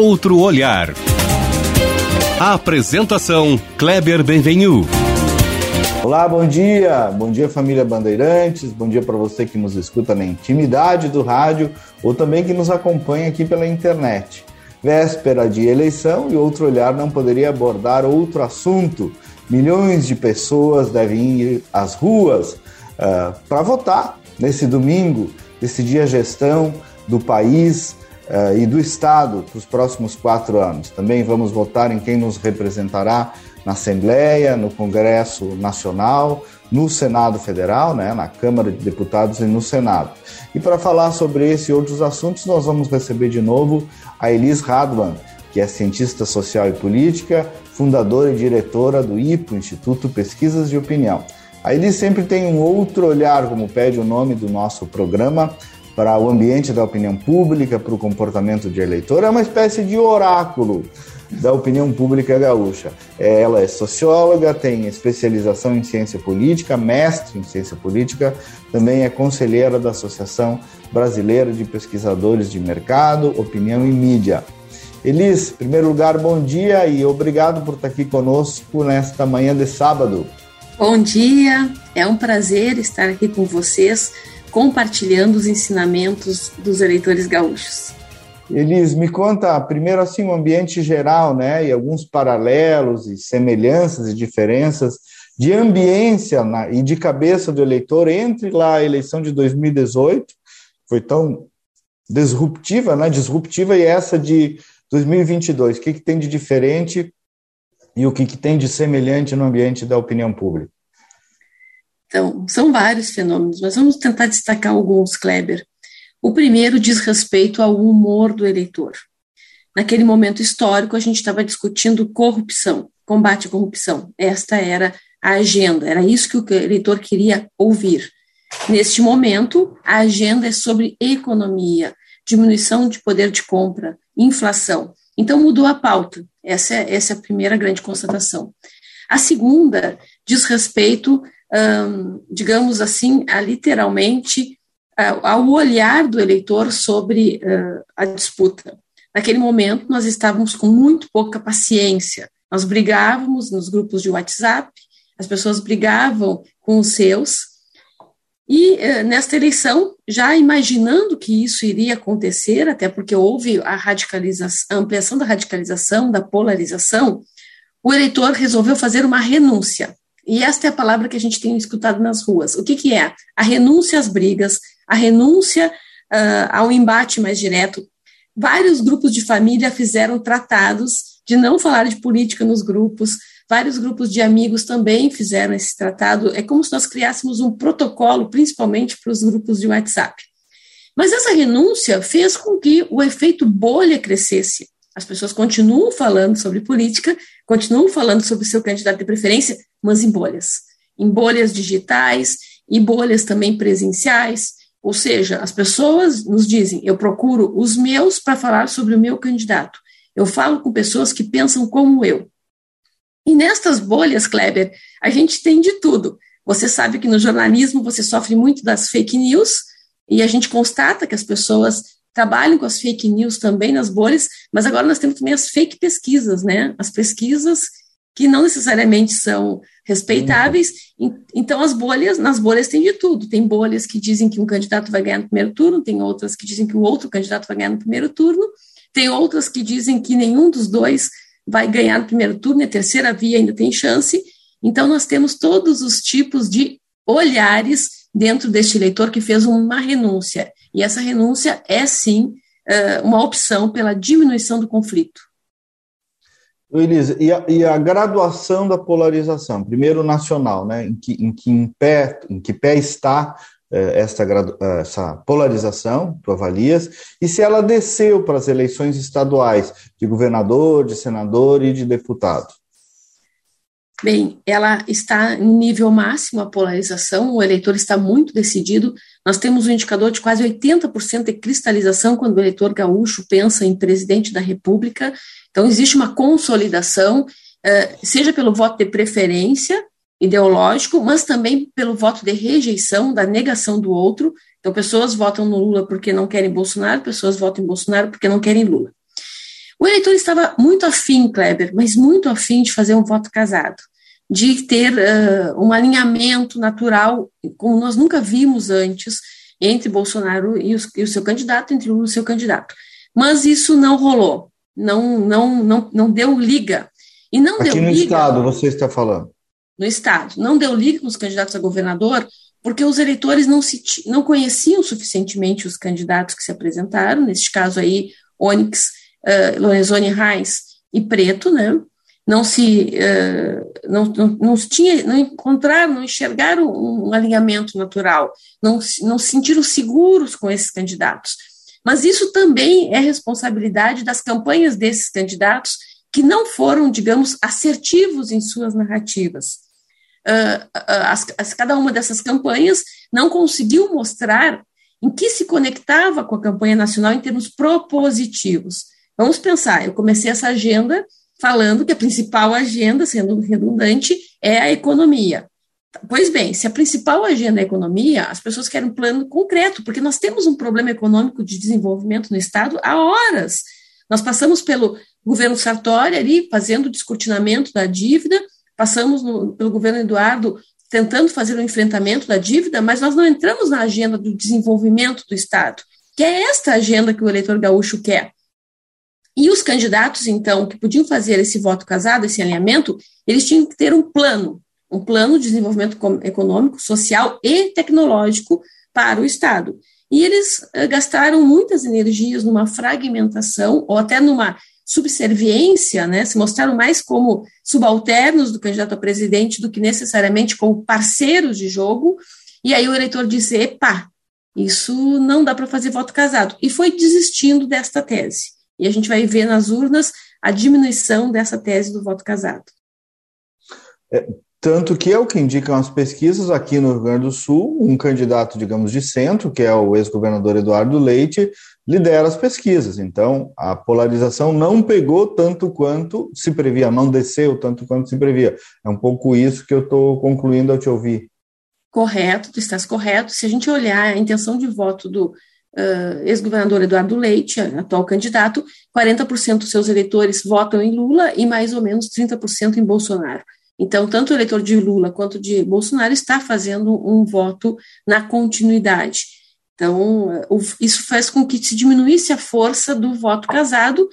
Outro olhar. apresentação Kleber Benvenu. Olá, bom dia. Bom dia, família Bandeirantes. Bom dia para você que nos escuta na intimidade do rádio ou também que nos acompanha aqui pela internet. Véspera de eleição e outro olhar não poderia abordar outro assunto. Milhões de pessoas devem ir às ruas uh, ah, para votar nesse domingo, decidir a gestão do país uh, e do Estado para os próximos quatro anos. Também vamos votar em quem nos representará na Assembleia, no Congresso Nacional, no Senado Federal, né, na Câmara de Deputados e no Senado. E para falar sobre esse e outros assuntos, nós vamos receber de novo a Elis Radwan, que é cientista social e política, fundadora e diretora do IPO, Instituto Pesquisas de Opinião. A Elis sempre tem um outro olhar, como pede o nome do nosso programa, para o ambiente da opinião pública, para o comportamento de eleitor. É uma espécie de oráculo da opinião pública gaúcha. Ela é socióloga, tem especialização em ciência política, mestre em ciência política, também é conselheira da Associação Brasileira de Pesquisadores de Mercado, Opinião e Mídia. Elis, em primeiro lugar, bom dia e obrigado por estar aqui conosco nesta manhã de sábado. Bom dia, é um prazer estar aqui com vocês, compartilhando os ensinamentos dos eleitores gaúchos. Eles me conta primeiro assim o ambiente geral, né, e alguns paralelos e semelhanças e diferenças de ambiência na, e de cabeça do eleitor entre lá a eleição de 2018, foi tão disruptiva, né, disruptiva e essa de 2022. O que, que tem de diferente e o que, que tem de semelhante no ambiente da opinião pública? Então, são vários fenômenos, mas vamos tentar destacar alguns, Kleber. O primeiro diz respeito ao humor do eleitor. Naquele momento histórico, a gente estava discutindo corrupção, combate à corrupção. Esta era a agenda, era isso que o eleitor queria ouvir. Neste momento, a agenda é sobre economia, diminuição de poder de compra, inflação. Então, mudou a pauta. Essa é, essa é a primeira grande constatação. A segunda diz respeito, hum, digamos assim, a literalmente ao olhar do eleitor sobre uh, a disputa. Naquele momento, nós estávamos com muito pouca paciência. Nós brigávamos nos grupos de WhatsApp, as pessoas brigavam com os seus. E uh, nesta eleição, já imaginando que isso iria acontecer, até porque houve a radicalização, a ampliação da radicalização, da polarização, o eleitor resolveu fazer uma renúncia. E esta é a palavra que a gente tem escutado nas ruas. O que, que é? A renúncia às brigas, a renúncia uh, ao embate mais direto. Vários grupos de família fizeram tratados de não falar de política nos grupos, vários grupos de amigos também fizeram esse tratado. É como se nós criássemos um protocolo, principalmente para os grupos de WhatsApp. Mas essa renúncia fez com que o efeito bolha crescesse. As pessoas continuam falando sobre política, continuam falando sobre seu candidato de preferência, mas em bolhas. Em bolhas digitais e bolhas também presenciais. Ou seja, as pessoas nos dizem: eu procuro os meus para falar sobre o meu candidato. Eu falo com pessoas que pensam como eu. E nestas bolhas, Kleber, a gente tem de tudo. Você sabe que no jornalismo você sofre muito das fake news, e a gente constata que as pessoas trabalham com as fake news também nas bolhas, mas agora nós temos também as fake pesquisas, né? As pesquisas que não necessariamente são respeitáveis. Então, as bolhas, nas bolhas tem de tudo. Tem bolhas que dizem que um candidato vai ganhar no primeiro turno, tem outras que dizem que o outro candidato vai ganhar no primeiro turno, tem outras que dizem que nenhum dos dois vai ganhar no primeiro turno, e a terceira via ainda tem chance. Então, nós temos todos os tipos de olhares dentro deste eleitor que fez uma renúncia. E essa renúncia é, sim, uma opção pela diminuição do conflito. Elisa, e a, e a, graduação da polarização, primeiro nacional, né, em que em que, em pé, em que pé está eh, essa, essa polarização, tu avalias, e se ela desceu para as eleições estaduais de governador, de senador e de deputado? Bem, ela está em nível máximo a polarização, o eleitor está muito decidido. Nós temos um indicador de quase 80% de cristalização quando o eleitor gaúcho pensa em presidente da República então, existe uma consolidação, eh, seja pelo voto de preferência ideológico, mas também pelo voto de rejeição, da negação do outro. Então, pessoas votam no Lula porque não querem Bolsonaro, pessoas votam em Bolsonaro porque não querem Lula. O eleitor estava muito afim, Kleber, mas muito afim de fazer um voto casado, de ter uh, um alinhamento natural, como nós nunca vimos antes, entre Bolsonaro e, os, e o seu candidato, entre Lula e o seu candidato. Mas isso não rolou, não, não, não, não deu liga. E não Aqui deu no liga, Estado, você está falando. No Estado. Não deu liga com os candidatos a governador, porque os eleitores não, se, não conheciam suficientemente os candidatos que se apresentaram, neste caso aí, Onyx, uh, Lorenzoni Reis e Preto, né? Não se, uh, não, não, não tinha, não encontraram, não enxergaram um, alinhamento natural, não, não se sentiram seguros com esses candidatos. Mas isso também é responsabilidade das campanhas desses candidatos que não foram, digamos, assertivos em suas narrativas. Uh, as, as, cada uma dessas campanhas não conseguiu mostrar em que se conectava com a campanha nacional em termos propositivos. Vamos pensar, eu comecei essa agenda falando que a principal agenda, sendo redundante, é a economia. Pois bem, se a principal agenda é a economia, as pessoas querem um plano concreto, porque nós temos um problema econômico de desenvolvimento no Estado há horas. Nós passamos pelo governo Sartori ali, fazendo o descortinamento da dívida, passamos no, pelo governo Eduardo tentando fazer o enfrentamento da dívida, mas nós não entramos na agenda do desenvolvimento do Estado, que é esta agenda que o eleitor gaúcho quer. E os candidatos, então, que podiam fazer esse voto casado, esse alinhamento, eles tinham que ter um plano, um plano de desenvolvimento econômico, social e tecnológico para o Estado. E eles uh, gastaram muitas energias numa fragmentação, ou até numa subserviência, né, se mostraram mais como subalternos do candidato a presidente do que necessariamente como parceiros de jogo, e aí o eleitor disse, epa, isso não dá para fazer voto casado, e foi desistindo desta tese. E a gente vai ver nas urnas a diminuição dessa tese do voto casado. É, tanto que é o que indicam as pesquisas aqui no Rio Grande do Sul, um candidato, digamos, de centro, que é o ex-governador Eduardo Leite, lidera as pesquisas. Então, a polarização não pegou tanto quanto se previa, não desceu tanto quanto se previa. É um pouco isso que eu estou concluindo ao te ouvir. Correto, tu estás correto. Se a gente olhar a intenção de voto do uh, ex-governador Eduardo Leite, atual candidato, 40% dos seus eleitores votam em Lula e mais ou menos 30% em Bolsonaro. Então, tanto o eleitor de Lula quanto de Bolsonaro está fazendo um voto na continuidade. Então, isso faz com que se diminuísse a força do voto casado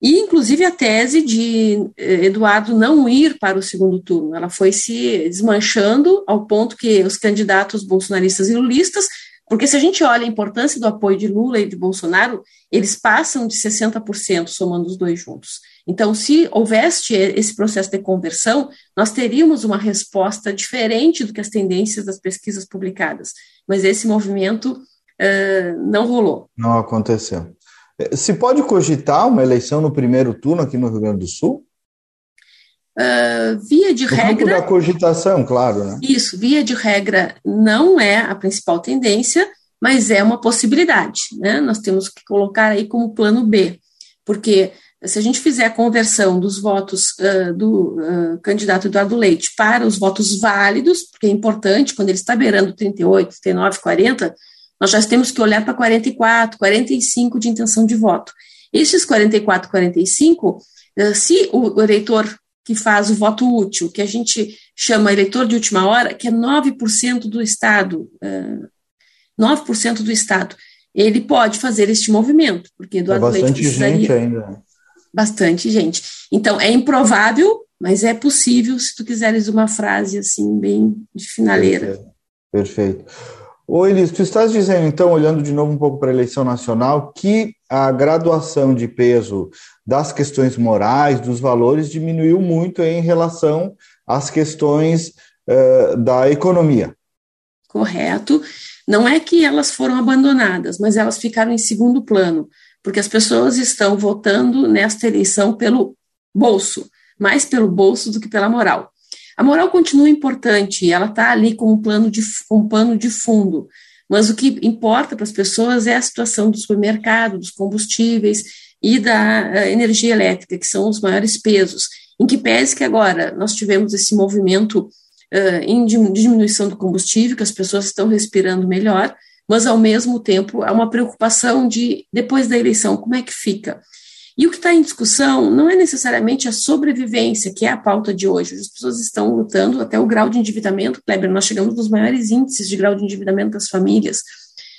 e, inclusive, a tese de eh, Eduardo não ir para o segundo turno. Ela foi se desmanchando ao ponto que os candidatos bolsonaristas e lulistas, porque se a gente olha a importância do apoio de Lula e de Bolsonaro, eles passam de 60% somando os dois juntos. Então, se houvesse esse processo de conversão, nós teríamos uma resposta diferente do que as tendências das pesquisas publicadas. Mas esse movimento uh, não rolou. Não aconteceu. Eh, se pode cogitar uma eleição no primeiro turno aqui no Rio Grande do Sul? Uh, via de no regra. da cogitação, claro, né? Isso, via de regra não é a principal tendência, mas é uma possibilidade, né? Nós temos que colocar aí como plano B, porque se a gente fizer a conversão dos votos uh, do uh, candidato Eduardo Leite para os votos válidos, porque é importante, quando ele está beirando 38, 39, 40, nós já temos que olhar para 44, 45 de intenção de voto. Esses 44, 45, uh, se o eleitor que faz o voto útil, que a gente chama eleitor de última hora, que é 9% do Estado, uh, 9% do Estado, ele pode fazer este movimento, porque Eduardo é bastante Leite precisaria... gente ainda bastante gente. Então, é improvável, mas é possível se tu quiseres uma frase assim, bem de finaleira. Perfeito. Perfeito. Ô Elis, tu estás dizendo, então, olhando de novo um pouco para a eleição nacional, que a graduação de peso das questões morais, dos valores, diminuiu muito em relação às questões uh, da economia. Correto. Não é que elas foram abandonadas, mas elas ficaram em segundo plano porque as pessoas estão votando nesta eleição pelo bolso, mais pelo bolso do que pela moral. A moral continua importante, ela está ali como um plano de um pano de fundo, mas o que importa para as pessoas é a situação do supermercado, dos combustíveis e da uh, energia elétrica, que são os maiores pesos. Em que pese que agora nós tivemos esse movimento uh, em diminuição do combustível, que as pessoas estão respirando melhor, mas ao mesmo tempo há uma preocupação de, depois da eleição, como é que fica? E o que está em discussão não é necessariamente a sobrevivência, que é a pauta de hoje. As pessoas estão lutando até o grau de endividamento, Kleber, nós chegamos nos maiores índices de grau de endividamento das famílias.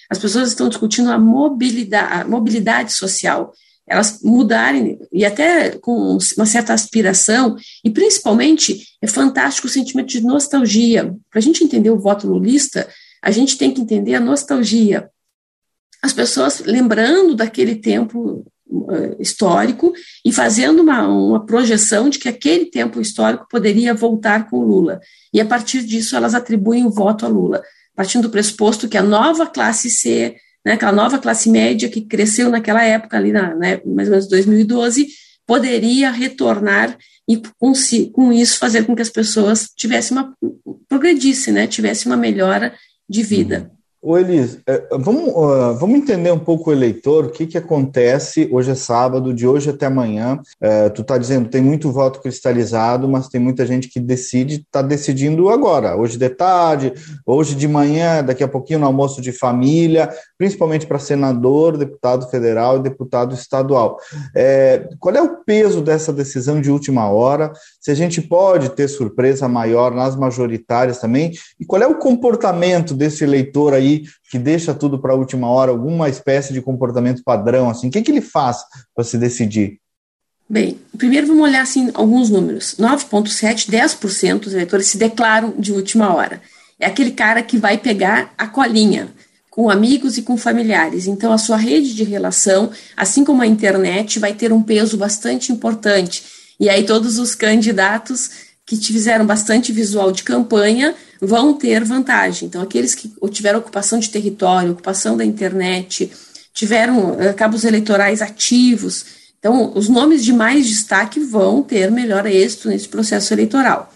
As pessoas estão discutindo a mobilidade, a mobilidade social, elas mudarem, e até com uma certa aspiração, e principalmente é fantástico o sentimento de nostalgia. Para a gente entender o voto lulista, a gente tem que entender a nostalgia. As pessoas lembrando daquele tempo histórico e fazendo uma, uma projeção de que aquele tempo histórico poderia voltar com Lula. E a partir disso elas atribuem o voto a Lula, partindo do pressuposto que a nova classe C né, aquela nova classe média que cresceu naquela época, ali na, né, mais ou menos 2012, poderia retornar e com, com isso fazer com que as pessoas tivessem uma progredissem, né, tivessem uma melhora de vida. Ô Elis, é, vamos, vamos entender um pouco o eleitor, o que, que acontece, hoje é sábado, de hoje até amanhã, é, tu está dizendo, tem muito voto cristalizado, mas tem muita gente que decide, está decidindo agora, hoje de tarde, hoje de manhã, daqui a pouquinho no almoço de família, principalmente para senador, deputado federal e deputado estadual. É, qual é o peso dessa decisão de última hora? Se a gente pode ter surpresa maior nas majoritárias também, e qual é o comportamento desse eleitor aí que deixa tudo para a última hora, alguma espécie de comportamento padrão, assim, o que, que ele faz para se decidir? Bem, primeiro vamos olhar assim alguns números. 9,7%, 10% dos eleitores se declaram de última hora. É aquele cara que vai pegar a colinha com amigos e com familiares. Então, a sua rede de relação, assim como a internet, vai ter um peso bastante importante. E aí, todos os candidatos que fizeram bastante visual de campanha vão ter vantagem. Então, aqueles que tiveram ocupação de território, ocupação da internet, tiveram uh, cabos eleitorais ativos, então, os nomes de mais destaque vão ter melhor êxito nesse processo eleitoral.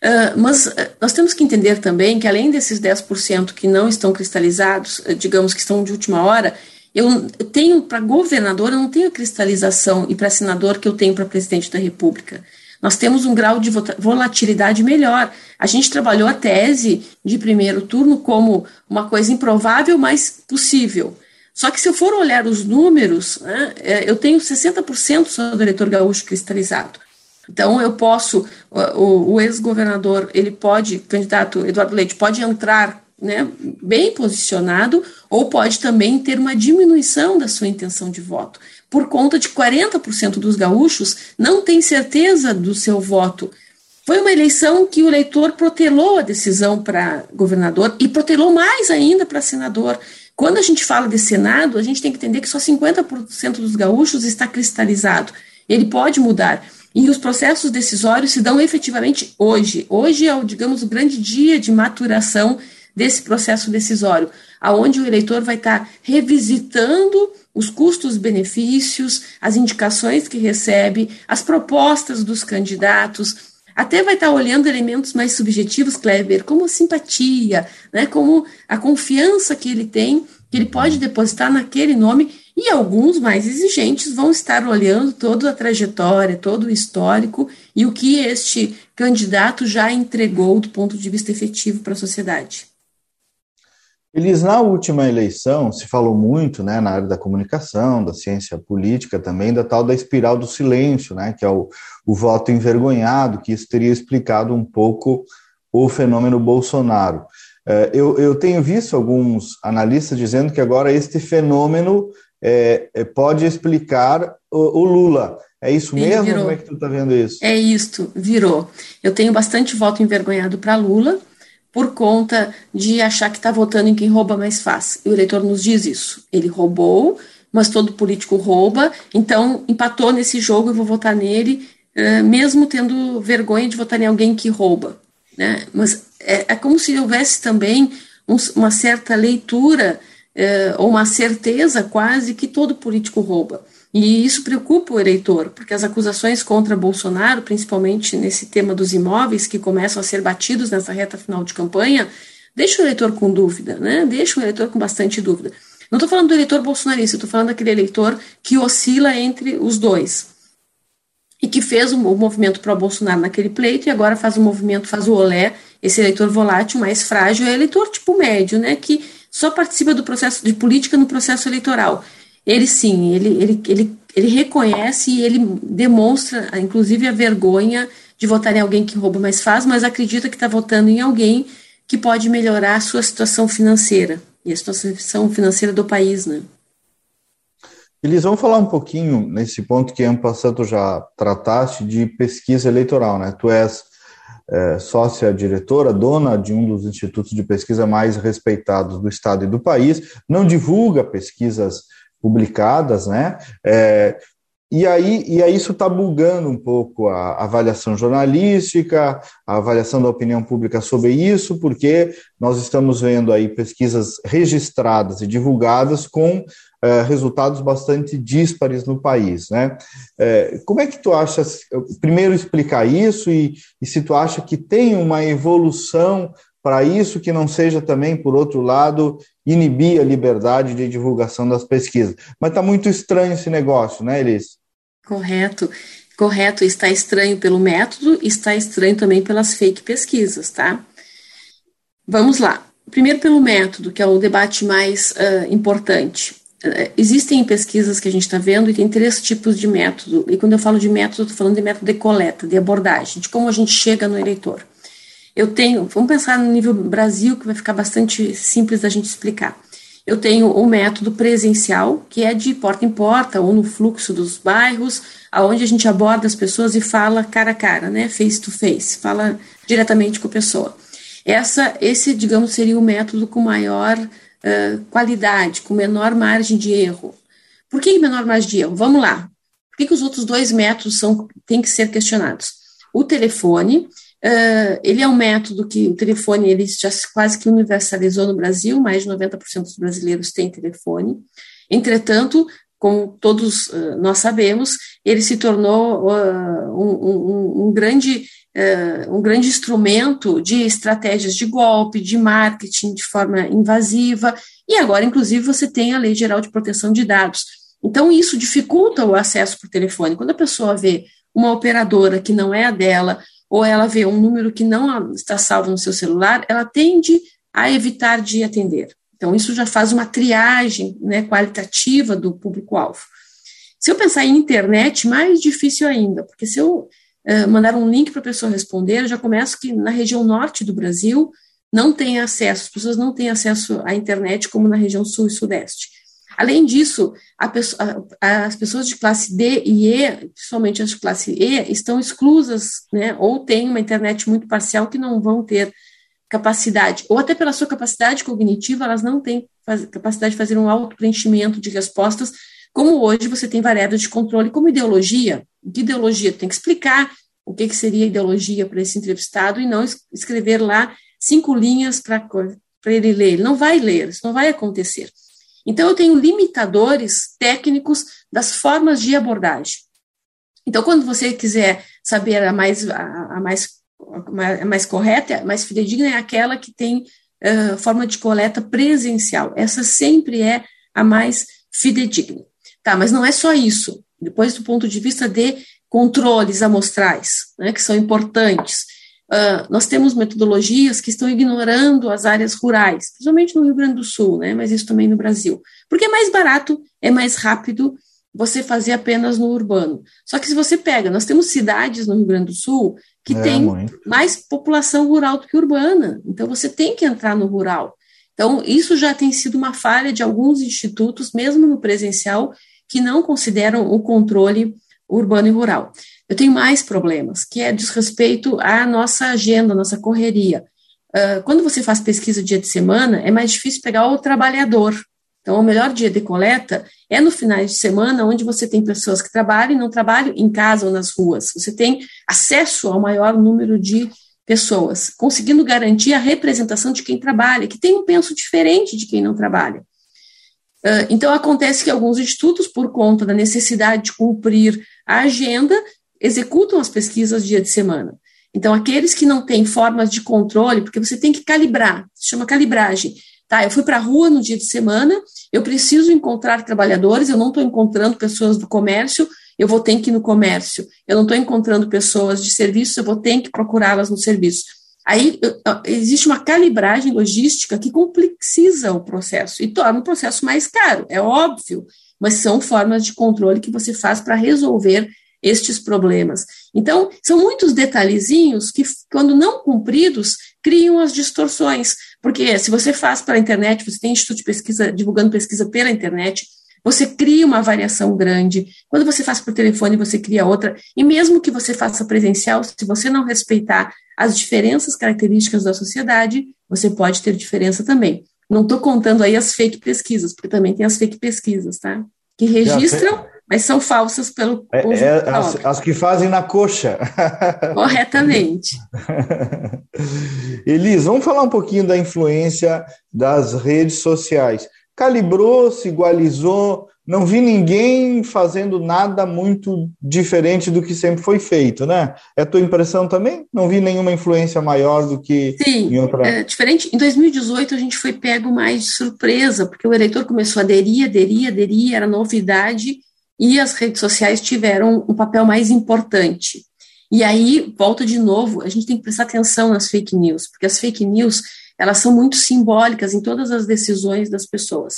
Uh, mas uh, nós temos que entender também que, além desses 10% que não estão cristalizados, digamos que estão de última hora, eu tenho para governador, eu não tenho a cristalização, e para senador que eu tenho para presidente da República nós temos um grau de volatilidade melhor. A gente trabalhou a tese de primeiro turno como uma coisa improvável, mas possível. Só que se eu for olhar os números, né, é, eu tenho 60% só do eleitor gaúcho cristalizado. Então eu posso, o, o ex-governador, ele pode, candidato Eduardo Leite, pode entrar né, bem posicionado, ou pode também ter uma diminuição da sua intenção de voto, por conta de 40% dos gaúchos não tem certeza do seu voto. Foi uma eleição que o eleitor protelou a decisão para governador e protelou mais ainda para senador. Quando a gente fala de Senado, a gente tem que entender que só 50% dos gaúchos está cristalizado. Ele pode mudar. E os processos decisórios se dão efetivamente hoje. Hoje é, digamos, o grande dia de maturação desse processo decisório, aonde o eleitor vai estar revisitando os custos-benefícios, as indicações que recebe, as propostas dos candidatos, até vai estar olhando elementos mais subjetivos, Kleber, como a simpatia, né, como a confiança que ele tem, que ele pode depositar naquele nome, e alguns mais exigentes vão estar olhando toda a trajetória, todo o histórico e o que este candidato já entregou do ponto de vista efetivo para a sociedade. Eles, na última eleição, se falou muito né, na área da comunicação, da ciência política também, da tal da espiral do silêncio, né, que é o, o voto envergonhado, que isso teria explicado um pouco o fenômeno Bolsonaro. É, eu, eu tenho visto alguns analistas dizendo que agora este fenômeno é, é pode explicar o, o Lula. É isso Ele mesmo? Virou. Como é que tu está vendo isso? É isto, virou. Eu tenho bastante voto envergonhado para Lula, por conta de achar que está votando em quem rouba mais fácil. E o eleitor nos diz isso. Ele roubou, mas todo político rouba, então empatou nesse jogo, eu vou votar nele, uh, mesmo tendo vergonha de votar em alguém que rouba. Né? Mas é, é como se houvesse também um, uma certa leitura, uh, ou uma certeza quase, que todo político rouba. E isso preocupa o eleitor, porque as acusações contra Bolsonaro, principalmente nesse tema dos imóveis, que começam a ser batidos nessa reta final de campanha, deixa o eleitor com dúvida, né? Deixa o eleitor com bastante dúvida. Não estou falando do eleitor bolsonarista, estou falando daquele eleitor que oscila entre os dois. E que fez o movimento pró-Bolsonaro naquele pleito e agora faz o movimento, faz o olé, esse eleitor volátil mais frágil, é eleitor tipo médio, né? Que só participa do processo de política no processo eleitoral ele sim, ele, ele, ele ele reconhece e ele demonstra, inclusive, a vergonha de votar em alguém que rouba, mas faz, mas acredita que está votando em alguém que pode melhorar a sua situação financeira e a situação financeira do país, né? Eles vão falar um pouquinho nesse ponto que ano passado já trataste de pesquisa eleitoral, né? Tu és é, sócia diretora, dona de um dos institutos de pesquisa mais respeitados do estado e do país, não divulga pesquisas publicadas, né? É, e aí, e aí isso está bugando um pouco a avaliação jornalística, a avaliação da opinião pública sobre isso, porque nós estamos vendo aí pesquisas registradas e divulgadas com é, resultados bastante díspares no país, né? É, como é que tu achas, primeiro explicar isso e, e se tu acha que tem uma evolução para isso que não seja também, por outro lado, inibir a liberdade de divulgação das pesquisas. Mas está muito estranho esse negócio, né, Elis? Correto, correto. Está estranho pelo método, está estranho também pelas fake pesquisas, tá? Vamos lá. Primeiro pelo método, que é o debate mais uh, importante. Uh, existem pesquisas que a gente está vendo e tem três tipos de método. E quando eu falo de método, estou falando de método de coleta, de abordagem, de como a gente chega no eleitor. Eu tenho, vamos pensar no nível Brasil, que vai ficar bastante simples da gente explicar. Eu tenho o um método presencial, que é de porta em porta, ou no fluxo dos bairros, aonde a gente aborda as pessoas e fala cara a cara, né, face to face, fala diretamente com a pessoa. Essa, esse, digamos, seria o método com maior uh, qualidade, com menor margem de erro. Por que menor margem de erro? Vamos lá. Por que, que os outros dois métodos são, têm que ser questionados? O telefone, Uh, ele é um método que o telefone ele já quase que universalizou no Brasil, mais de 90% dos brasileiros têm telefone. Entretanto, como todos uh, nós sabemos, ele se tornou uh, um, um, um, grande, um grande instrumento de estratégias de golpe, de marketing de forma invasiva, e agora, inclusive, você tem a Lei Geral de Proteção de Dados. Então, isso dificulta o acesso por telefone. Quando a pessoa vê uma operadora que não é a dela, ou ela vê um número que não está salvo no seu celular, ela tende a evitar de atender. Então, isso já faz uma triagem né, qualitativa do público-alvo. Se eu pensar em internet, mais difícil ainda, porque se eu uh, mandar um link para a pessoa responder, eu já começo que na região norte do Brasil não tem acesso, as pessoas não têm acesso à internet como na região sul e sudeste. Além disso, pessoa, as pessoas de classe D e E, principalmente as de classe E, estão exclusas, né, ou têm uma internet muito parcial que não vão ter capacidade, ou até pela sua capacidade cognitiva, elas não têm faz, capacidade de fazer um auto-preenchimento de respostas, como hoje você tem variáveis de controle, como ideologia. Que ideologia? Tem que explicar o que, que seria ideologia para esse entrevistado e não escrever lá cinco linhas para ele ler. Ele não vai ler, isso não vai acontecer. Então, eu tenho limitadores técnicos das formas de abordagem. Então, quando você quiser saber a mais, a, a mais, a mais correta, a mais fidedigna, é aquela que tem uh, forma de coleta presencial. Essa sempre é a mais fidedigna. Tá, mas não é só isso. Depois, do ponto de vista de controles amostrais, né, que são importantes, Uh, nós temos metodologias que estão ignorando as áreas rurais, principalmente no Rio Grande do Sul, né, mas isso também no Brasil. Porque é mais barato, é mais rápido você fazer apenas no urbano. Só que se você pega, nós temos cidades no Rio Grande do Sul que é, tem muito. mais população rural do que urbana. Então você tem que entrar no rural. Então, isso já tem sido uma falha de alguns institutos, mesmo no presencial, que não consideram o controle urbano e rural. Eu tenho mais problemas, que é desrespeito à nossa agenda, à nossa correria. Uh, quando você faz pesquisa dia de semana, é mais difícil pegar o trabalhador. Então, o melhor dia de coleta é no final de semana, onde você tem pessoas que trabalham e não trabalham em casa ou nas ruas. Você tem acesso ao maior número de pessoas, conseguindo garantir a representação de quem trabalha, que tem um penso diferente de quem não trabalha. Uh, então, acontece que alguns institutos, por conta da necessidade de cumprir a agenda, executam as pesquisas dia de semana. Então, aqueles que não têm formas de controle, porque você tem que calibrar, se chama calibragem. Tá, eu fui para a rua no dia de semana, eu preciso encontrar trabalhadores, eu não estou encontrando pessoas do comércio, eu vou ter que ir no comércio. Eu não estou encontrando pessoas de serviço, eu vou ter que procurá-las no serviço. Aí existe uma calibragem logística que complexiza o processo e torna o processo mais caro. É óbvio mas são formas de controle que você faz para resolver estes problemas. Então, são muitos detalhezinhos que, quando não cumpridos, criam as distorções. Porque se você faz pela internet, você tem instituto de pesquisa divulgando pesquisa pela internet, você cria uma variação grande. Quando você faz por telefone, você cria outra. E mesmo que você faça presencial, se você não respeitar as diferenças características da sociedade, você pode ter diferença também. Não estou contando aí as fake pesquisas, porque também tem as fake pesquisas, tá? Que registram, mas são falsas pelo é, é, as, as, que fazem na coxa. Corretamente. Elis, vamos falar um pouquinho da influência das redes sociais calibrou, se igualizou, não vi ninguém fazendo nada muito diferente do que sempre foi feito, né? É a tua impressão também? Não vi nenhuma influência maior do que Sim, em outra... é diferente. Em 2018 a gente foi pego mais de surpresa, porque o eleitor começou a aderir, aderir, aderir, era novidade, e as redes sociais tiveram um papel mais importante. E aí, volta de novo, a gente tem que prestar atenção nas fake news, porque as fake news elas são muito simbólicas em todas as decisões das pessoas.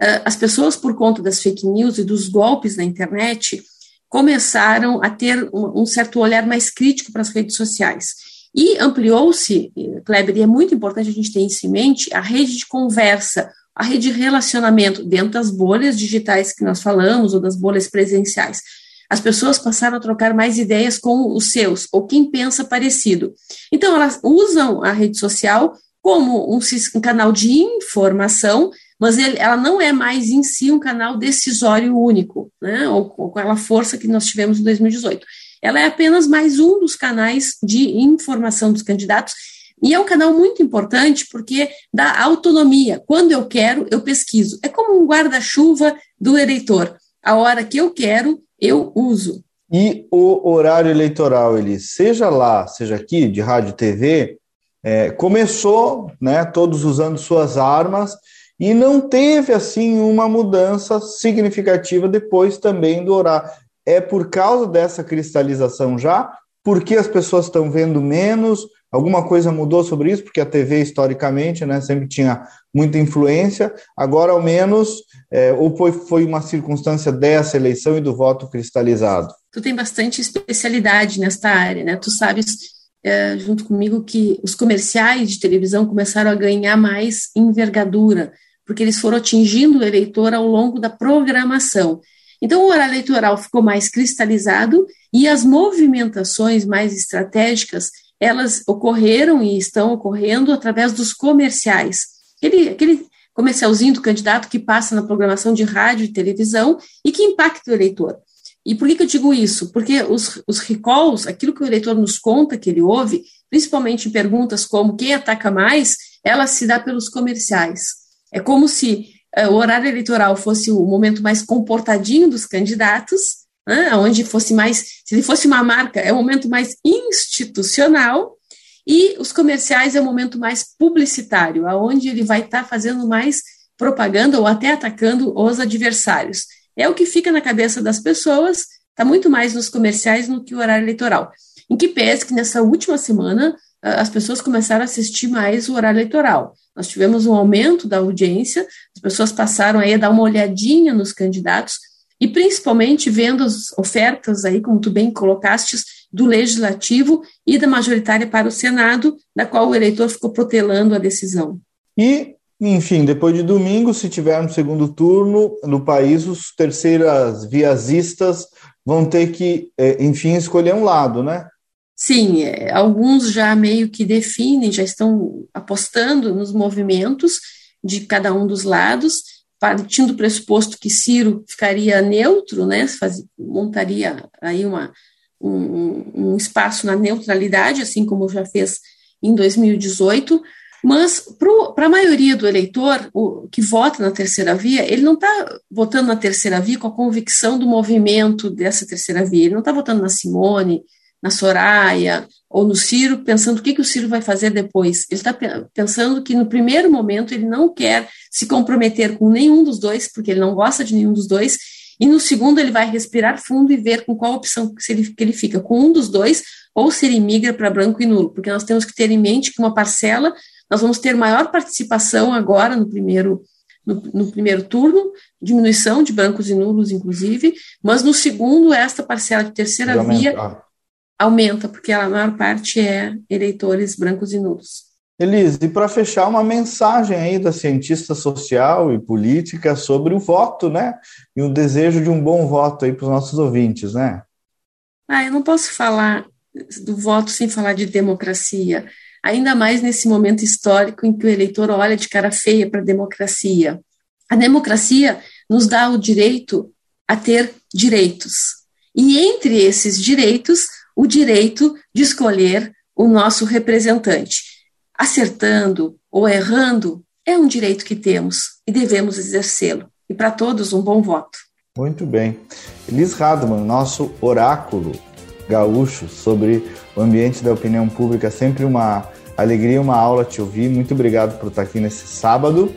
Ah, as pessoas, por conta das fake news e dos golpes na internet, começaram a ter um certo olhar mais crítico para as redes sociais. E ampliou-se, Kleber, e é muito importante a gente ter isso em mente, a rede de conversa, a rede de relacionamento dentro das bolhas digitais que nós falamos, ou das bolhas presenciais. As pessoas passaram a trocar mais ideias com os seus, ou quem pensa parecido. Então, elas usam a rede social como um, um canal de informação, mas ele, ela não é mais em si um canal decisório único, né, ou com aquela força que nós tivemos em 2018. Ela é apenas mais um dos canais de informação dos candidatos, e é um canal muito importante porque dá autonomia. Quando eu quero, eu pesquiso. É como um guarda-chuva do eleitor. A hora que eu quero, eu uso. E o horário eleitoral, ele seja lá, seja aqui, de rádio TV, é, começou, né, todos usando suas armas, e não teve assim uma mudança significativa depois também do horário. É por causa dessa cristalização já? Porque as pessoas estão vendo menos? Alguma coisa mudou sobre isso? Porque a TV, historicamente, né, sempre tinha muita influência. Agora, ao menos, é, ou foi, foi uma circunstância dessa eleição e do voto cristalizado? Tu tem bastante especialidade nesta área, né? Tu sabes é, junto comigo que os comerciais de televisão começaram a ganhar mais envergadura, porque eles foram atingindo o eleitor ao longo da programação. Então, o horário eleitoral ficou mais cristalizado e as movimentações mais estratégicas, elas ocorreram e estão ocorrendo através dos comerciais. Aquele, aquele comercialzinho do candidato que passa na programação de rádio e televisão e que impacta o eleitor. E por que, que eu digo isso? Porque os, os recalls, aquilo que o eleitor nos conta que ele ouve, principalmente em perguntas como quem ataca mais, ela se dá pelos comerciais. É como se uh, o horário eleitoral fosse o momento mais comportadinho dos candidatos, né, onde fosse mais, se ele fosse uma marca, é o momento mais institucional, e os comerciais é o momento mais publicitário, aonde ele vai estar tá fazendo mais propaganda ou até atacando os adversários é o que fica na cabeça das pessoas, está muito mais nos comerciais do que o horário eleitoral. Em que pese que nessa última semana as pessoas começaram a assistir mais o horário eleitoral. Nós tivemos um aumento da audiência, as pessoas passaram aí a dar uma olhadinha nos candidatos e principalmente vendo as ofertas aí, como tu bem colocastes, do legislativo e da majoritária para o Senado, da qual o eleitor ficou protelando a decisão. E enfim, depois de domingo, se tivermos segundo turno no país, os terceiras viasistas vão ter que, é, enfim, escolher um lado, né? Sim, é, alguns já meio que definem, já estão apostando nos movimentos de cada um dos lados, partindo do pressuposto que Ciro ficaria neutro, né, faz, montaria aí uma, um, um espaço na neutralidade, assim como já fez em 2018, mas para a maioria do eleitor o, que vota na terceira via, ele não está votando na terceira via com a convicção do movimento dessa terceira via. Ele não está votando na Simone, na Soraya ou no Ciro, pensando o que, que o Ciro vai fazer depois. Ele está pensando que no primeiro momento ele não quer se comprometer com nenhum dos dois, porque ele não gosta de nenhum dos dois, e no segundo ele vai respirar fundo e ver com qual opção que ele, que ele fica, com um dos dois, ou se ele migra para branco e nulo, porque nós temos que ter em mente que uma parcela nós vamos ter maior participação agora no primeiro no, no, primeiro turno, diminuição de brancos e nulos, inclusive, mas no segundo, esta parcela de terceira via aumenta, porque a maior parte é eleitores brancos e nulos. Elise, e para fechar, uma mensagem aí da cientista social e política sobre o voto, né? E o desejo de um bom voto aí para os nossos ouvintes, né? Ah, eu não posso falar do voto sem falar de democracia, ainda mais nesse momento histórico em que o eleitor olha de cara feia para a democracia. A democracia nos dá o direito a ter direitos. E entre esses direitos, o direito de escolher o nosso representante. Acertando ou errando é um direito que temos e devemos exercê-lo. E para todos, um bom voto. Muito bem. Elis Radman, nosso oráculo gaúcho sobre o ambiente da opinião pública. Sempre uma alegria, uma aula te ouvir. Muito obrigado por estar aqui nesse sábado.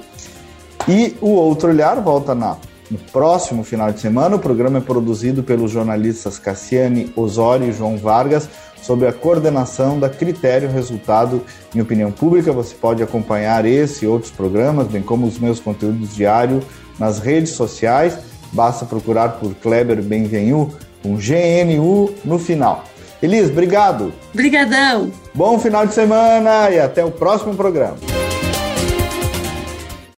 E o Outro Olhar volta na, no próximo final de semana. O programa é produzido pelos jornalistas Cassiane Osório e João Vargas, sob a coordenação da Critério Resultado em Opinião Pública. Você pode acompanhar esse e outros programas, bem como os meus conteúdos diários nas redes sociais. Basta procurar por Kleber Benvenu com GNU no final. Elis, obrigado. Obrigadão. Bom final de semana e até o próximo programa.